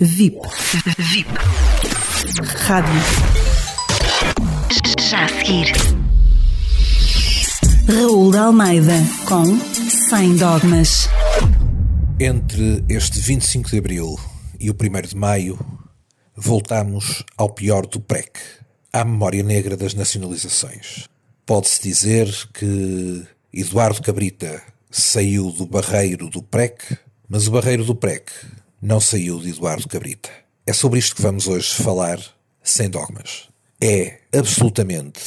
VIP. VIP. Rádio. Já a seguir. Raul de Almeida com Sem Dogmas. Entre este 25 de Abril e o 1 de Maio, voltamos ao pior do PREC, à memória negra das nacionalizações. Pode-se dizer que Eduardo Cabrita saiu do barreiro do PREC, mas o barreiro do PREC não saiu de Eduardo Cabrita. É sobre isto que vamos hoje falar, sem dogmas. É absolutamente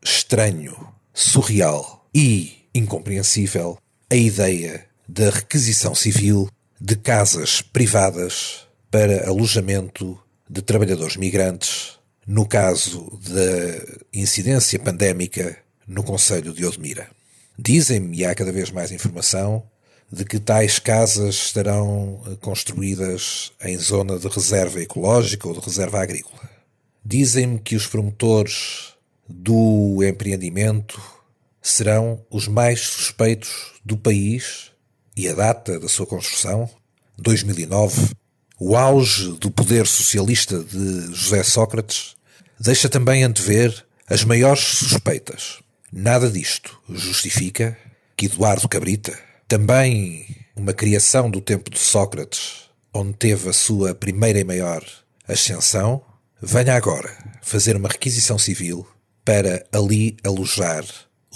estranho, surreal e incompreensível a ideia da requisição civil de casas privadas para alojamento de trabalhadores migrantes, no caso da incidência pandémica no Conselho de Odmira. Dizem-me, e há cada vez mais informação, de que tais casas estarão eh, construídas em zona de reserva ecológica ou de reserva agrícola. Dizem-me que os promotores do empreendimento serão os mais suspeitos do país e a data da sua construção, 2009, o auge do poder socialista de José Sócrates, deixa também antever as maiores suspeitas. Nada disto justifica que Eduardo Cabrita, também uma criação do tempo de Sócrates, onde teve a sua primeira e maior ascensão, venha agora fazer uma requisição civil para ali alojar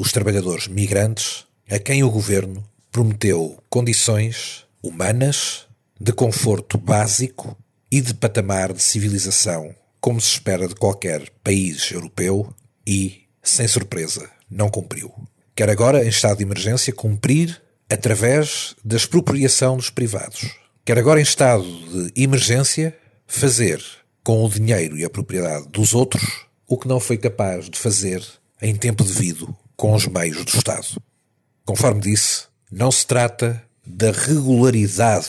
os trabalhadores migrantes a quem o governo prometeu condições humanas, de conforto básico e de patamar de civilização, como se espera de qualquer país europeu, e, sem surpresa, não cumpriu. Quer agora, em estado de emergência, cumprir através da expropriação dos privados. Quer agora, em estado de emergência, fazer com o dinheiro e a propriedade dos outros o que não foi capaz de fazer em tempo devido com os meios do Estado. Conforme disse, não se trata da regularidade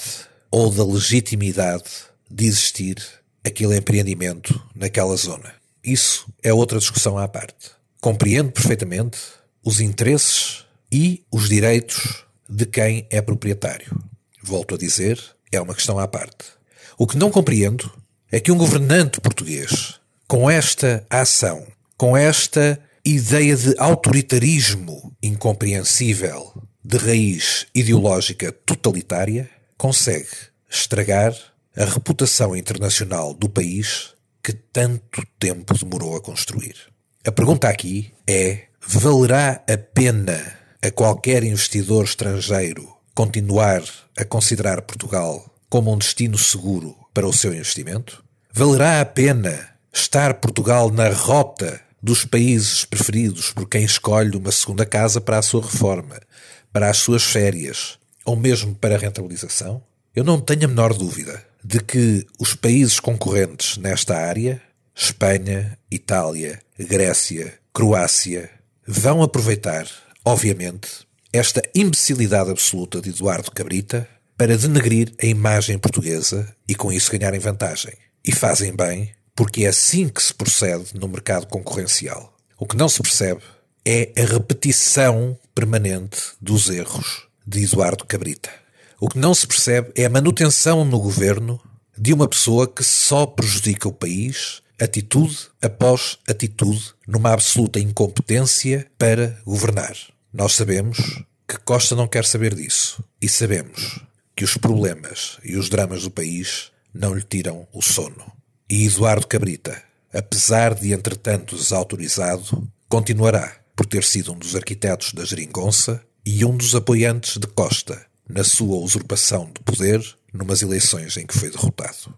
ou da legitimidade de existir aquele empreendimento naquela zona. Isso é outra discussão à parte. Compreendo perfeitamente os interesses e os direitos de quem é proprietário. Volto a dizer, é uma questão à parte. O que não compreendo é que um governante português, com esta ação, com esta ideia de autoritarismo incompreensível, de raiz ideológica totalitária, consegue estragar a reputação internacional do país que tanto tempo demorou a construir. A pergunta aqui é: valerá a pena a qualquer investidor estrangeiro continuar a considerar Portugal como um destino seguro para o seu investimento? Valerá a pena estar Portugal na rota dos países preferidos por quem escolhe uma segunda casa para a sua reforma, para as suas férias ou mesmo para a rentabilização? Eu não tenho a menor dúvida de que os países concorrentes nesta área, Espanha, Itália, Grécia, Croácia, vão aproveitar obviamente, esta imbecilidade absoluta de Eduardo Cabrita para denegrir a imagem portuguesa e com isso ganharem vantagem. E fazem bem, porque é assim que se procede no mercado concorrencial. O que não se percebe é a repetição permanente dos erros de Eduardo Cabrita. O que não se percebe é a manutenção no governo de uma pessoa que só prejudica o país, atitude após atitude, numa absoluta incompetência para governar. Nós sabemos que Costa não quer saber disso. E sabemos que os problemas e os dramas do país não lhe tiram o sono. E Eduardo Cabrita, apesar de entretanto desautorizado, continuará por ter sido um dos arquitetos da geringonça e um dos apoiantes de Costa na sua usurpação de poder numas eleições em que foi derrotado.